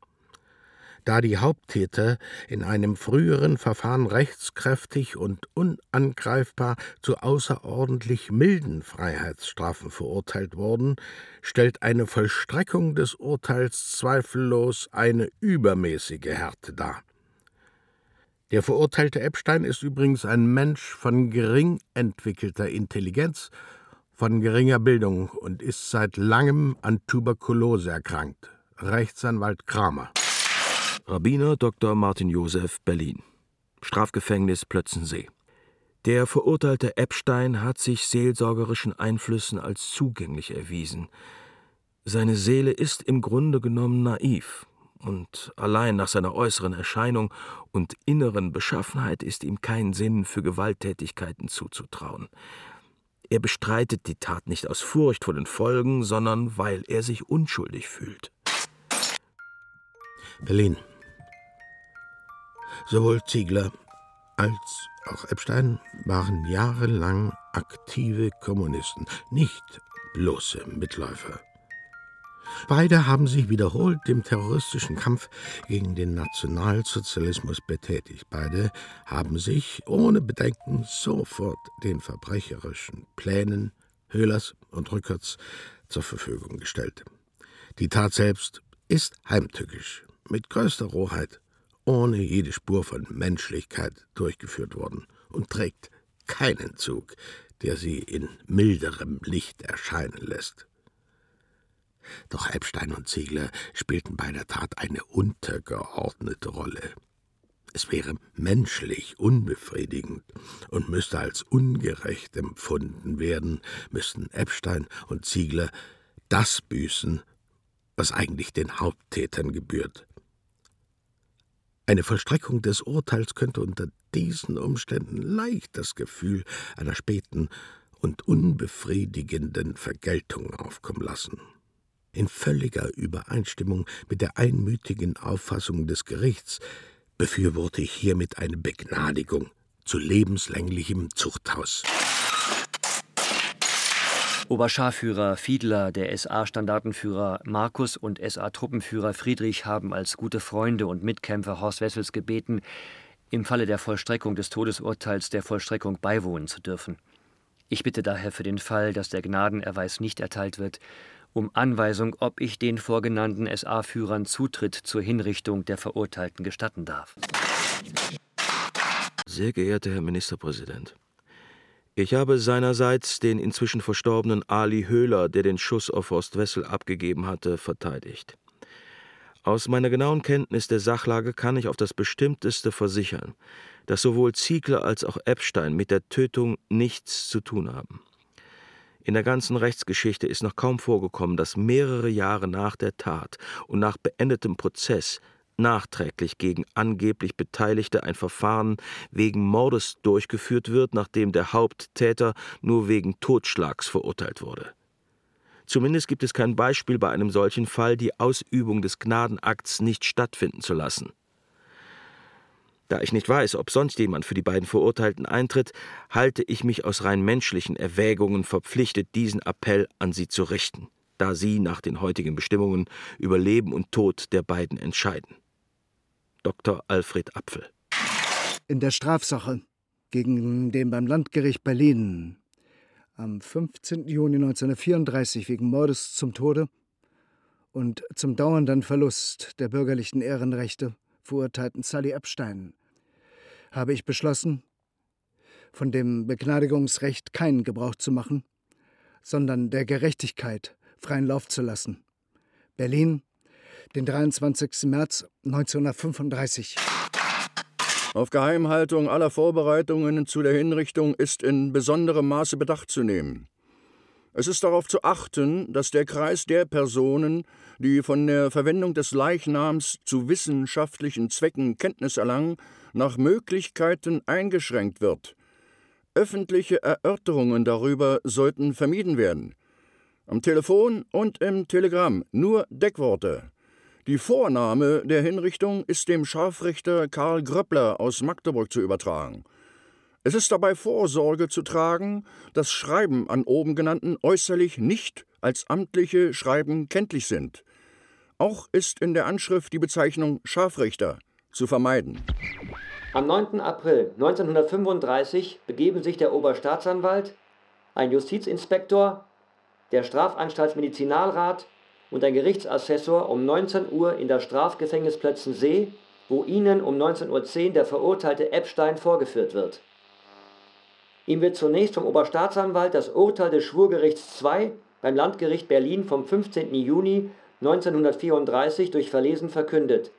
da die Haupttäter in einem früheren Verfahren rechtskräftig und unangreifbar zu außerordentlich milden Freiheitsstrafen verurteilt wurden, stellt eine Vollstreckung des Urteils zweifellos eine übermäßige Härte dar. Der verurteilte Epstein ist übrigens ein Mensch von gering entwickelter Intelligenz, von geringer Bildung und ist seit langem an Tuberkulose erkrankt. Rechtsanwalt Kramer. Rabbiner Dr. Martin Josef, Berlin. Strafgefängnis Plötzensee. Der verurteilte Epstein hat sich seelsorgerischen Einflüssen als zugänglich erwiesen. Seine Seele ist im Grunde genommen naiv, und allein nach seiner äußeren Erscheinung und inneren Beschaffenheit ist ihm kein Sinn für Gewalttätigkeiten zuzutrauen. Er bestreitet die Tat nicht aus Furcht vor den Folgen, sondern weil er sich unschuldig fühlt. Berlin, Sowohl Ziegler als auch Epstein waren jahrelang aktive Kommunisten, nicht bloße Mitläufer. Beide haben sich wiederholt dem terroristischen Kampf gegen den Nationalsozialismus betätigt. Beide haben sich ohne Bedenken sofort den verbrecherischen Plänen Höhlers und Rückerts zur Verfügung gestellt. Die Tat selbst ist heimtückisch, mit größter Rohheit ohne jede Spur von Menschlichkeit durchgeführt worden und trägt keinen Zug, der sie in milderem Licht erscheinen lässt. Doch Epstein und Ziegler spielten bei der Tat eine untergeordnete Rolle. Es wäre menschlich unbefriedigend und müsste als ungerecht empfunden werden, müssten Epstein und Ziegler das büßen, was eigentlich den Haupttätern gebührt. Eine Vollstreckung des Urteils könnte unter diesen Umständen leicht das Gefühl einer späten und unbefriedigenden Vergeltung aufkommen lassen. In völliger Übereinstimmung mit der einmütigen Auffassung des Gerichts befürworte ich hiermit eine Begnadigung zu lebenslänglichem Zuchthaus. Oberscharführer Fiedler, der SA-Standartenführer Markus und SA-Truppenführer Friedrich haben als gute Freunde und Mitkämpfer Horst Wessels gebeten, im Falle der Vollstreckung des Todesurteils der Vollstreckung beiwohnen zu dürfen. Ich bitte daher für den Fall, dass der Gnadenerweis nicht erteilt wird, um Anweisung, ob ich den vorgenannten SA-Führern Zutritt zur Hinrichtung der Verurteilten gestatten darf. Sehr geehrter Herr Ministerpräsident, ich habe seinerseits den inzwischen verstorbenen Ali Höhler, der den Schuss auf Horst Wessel abgegeben hatte, verteidigt. Aus meiner genauen Kenntnis der Sachlage kann ich auf das Bestimmteste versichern, dass sowohl Ziegler als auch Epstein mit der Tötung nichts zu tun haben. In der ganzen Rechtsgeschichte ist noch kaum vorgekommen, dass mehrere Jahre nach der Tat und nach beendetem Prozess nachträglich gegen angeblich Beteiligte ein Verfahren wegen Mordes durchgeführt wird, nachdem der Haupttäter nur wegen Totschlags verurteilt wurde. Zumindest gibt es kein Beispiel bei einem solchen Fall, die Ausübung des Gnadenakts nicht stattfinden zu lassen. Da ich nicht weiß, ob sonst jemand für die beiden Verurteilten eintritt, halte ich mich aus rein menschlichen Erwägungen verpflichtet, diesen Appell an Sie zu richten, da Sie nach den heutigen Bestimmungen über Leben und Tod der beiden entscheiden. Dr. Alfred Apfel. In der Strafsache gegen den beim Landgericht Berlin am 15. Juni 1934 wegen Mordes zum Tode und zum dauernden Verlust der bürgerlichen Ehrenrechte verurteilten Sally Epstein habe ich beschlossen, von dem Begnadigungsrecht keinen Gebrauch zu machen, sondern der Gerechtigkeit freien Lauf zu lassen. Berlin, den 23. März 1935. Auf Geheimhaltung aller Vorbereitungen zu der Hinrichtung ist in besonderem Maße Bedacht zu nehmen. Es ist darauf zu achten, dass der Kreis der Personen, die von der Verwendung des Leichnams zu wissenschaftlichen Zwecken Kenntnis erlangen, nach Möglichkeiten eingeschränkt wird. Öffentliche Erörterungen darüber sollten vermieden werden. Am Telefon und im Telegramm nur Deckworte. Die Vornahme der Hinrichtung ist dem Scharfrichter Karl Gröppler aus Magdeburg zu übertragen. Es ist dabei Vorsorge zu tragen, dass Schreiben an oben genannten äußerlich nicht als amtliche Schreiben kenntlich sind. Auch ist in der Anschrift die Bezeichnung Scharfrichter zu vermeiden. Am 9. April 1935 begeben sich der Oberstaatsanwalt, ein Justizinspektor, der Strafanstaltsmedizinalrat und ein Gerichtsassessor um 19 Uhr in das Strafgefängnis Plötzensee, wo ihnen um 19.10 Uhr der verurteilte Eppstein vorgeführt wird. Ihm wird zunächst vom Oberstaatsanwalt das Urteil des Schwurgerichts II beim Landgericht Berlin vom 15. Juni 1934 durch Verlesen verkündet,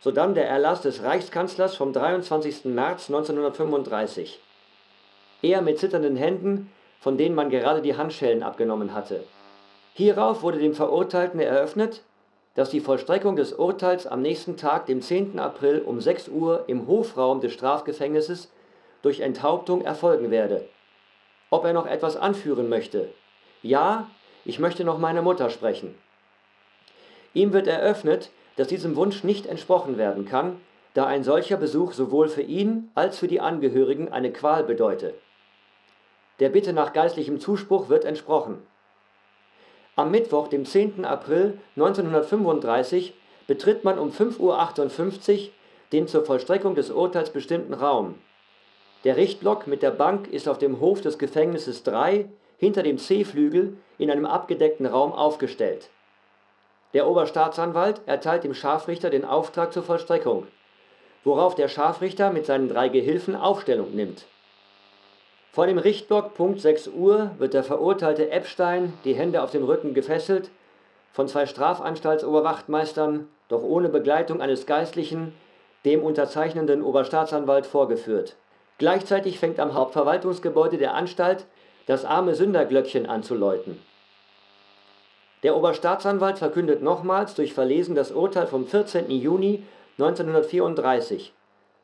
sodann der Erlass des Reichskanzlers vom 23. März 1935. Er mit zitternden Händen, von denen man gerade die Handschellen abgenommen hatte. Hierauf wurde dem Verurteilten eröffnet, dass die Vollstreckung des Urteils am nächsten Tag, dem 10. April um 6 Uhr im Hofraum des Strafgefängnisses durch Enthauptung erfolgen werde. Ob er noch etwas anführen möchte? Ja, ich möchte noch meine Mutter sprechen. Ihm wird eröffnet, dass diesem Wunsch nicht entsprochen werden kann, da ein solcher Besuch sowohl für ihn als für die Angehörigen eine Qual bedeute. Der Bitte nach geistlichem Zuspruch wird entsprochen. Am Mittwoch, dem 10. April 1935, betritt man um 5.58 Uhr den zur Vollstreckung des Urteils bestimmten Raum. Der Richtblock mit der Bank ist auf dem Hof des Gefängnisses 3 hinter dem C-Flügel in einem abgedeckten Raum aufgestellt. Der Oberstaatsanwalt erteilt dem Scharfrichter den Auftrag zur Vollstreckung, worauf der Scharfrichter mit seinen drei Gehilfen Aufstellung nimmt. Vor dem Richtblock Punkt 6 Uhr wird der verurteilte Eppstein, die Hände auf dem Rücken gefesselt, von zwei Strafanstaltsoberwachtmeistern, doch ohne Begleitung eines Geistlichen, dem unterzeichnenden Oberstaatsanwalt vorgeführt. Gleichzeitig fängt am Hauptverwaltungsgebäude der Anstalt das arme Sünderglöckchen anzuläuten. Der Oberstaatsanwalt verkündet nochmals durch Verlesen das Urteil vom 14. Juni 1934,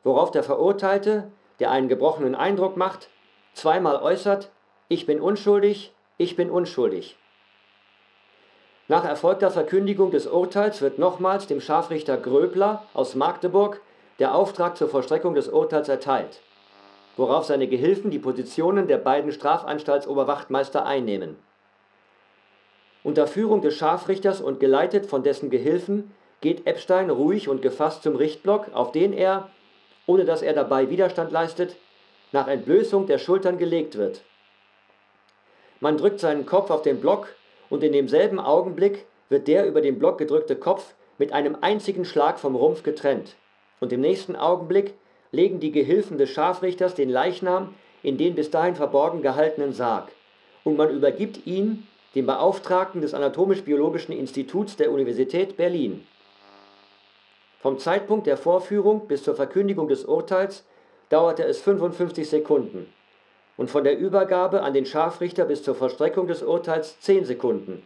worauf der Verurteilte, der einen gebrochenen Eindruck macht, zweimal äußert, ich bin unschuldig, ich bin unschuldig. Nach erfolgter Verkündigung des Urteils wird nochmals dem Scharfrichter Gröbler aus Magdeburg der Auftrag zur Vollstreckung des Urteils erteilt, worauf seine Gehilfen die Positionen der beiden Strafanstaltsoberwachtmeister einnehmen. Unter Führung des Scharfrichters und geleitet von dessen Gehilfen geht Eppstein ruhig und gefasst zum Richtblock, auf den er, ohne dass er dabei Widerstand leistet, nach Entblößung der Schultern gelegt wird. Man drückt seinen Kopf auf den Block und in demselben Augenblick wird der über den Block gedrückte Kopf mit einem einzigen Schlag vom Rumpf getrennt. Und im nächsten Augenblick legen die Gehilfen des Scharfrichters den Leichnam in den bis dahin verborgen gehaltenen Sarg und man übergibt ihn dem Beauftragten des Anatomisch-Biologischen Instituts der Universität Berlin. Vom Zeitpunkt der Vorführung bis zur Verkündigung des Urteils dauerte es 55 Sekunden und von der Übergabe an den Scharfrichter bis zur Vollstreckung des Urteils 10 Sekunden.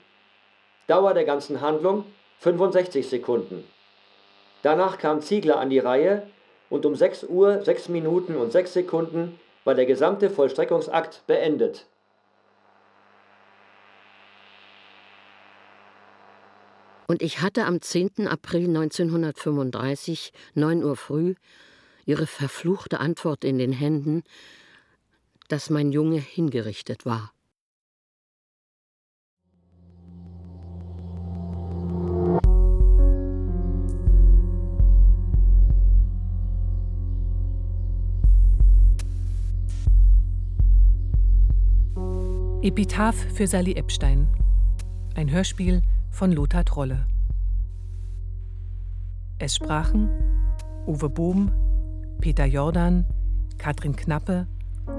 Dauer der ganzen Handlung 65 Sekunden. Danach kam Ziegler an die Reihe und um 6 Uhr 6 Minuten und 6 Sekunden war der gesamte Vollstreckungsakt beendet. Und ich hatte am 10. April 1935, 9 Uhr früh, ihre verfluchte Antwort in den Händen, dass mein Junge hingerichtet war. Epitaph für Sally Epstein. Ein Hörspiel von Lothar Trolle. Es sprachen Uwe Bohm, Peter Jordan, Katrin Knappe,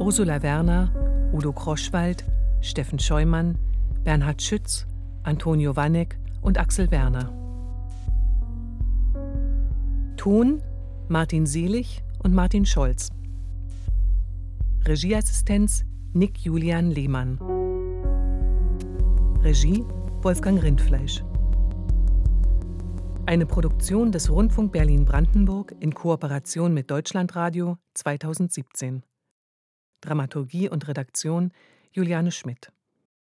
Ursula Werner, Udo Kroschwald, Steffen Scheumann, Bernhard Schütz, Antonio Wanneck und Axel Werner. Ton Martin Selig und Martin Scholz. Regieassistenz Nick Julian Lehmann. Regie Wolfgang Rindfleisch. Eine Produktion des Rundfunk Berlin-Brandenburg in Kooperation mit Deutschlandradio 2017. Dramaturgie und Redaktion Juliane Schmidt.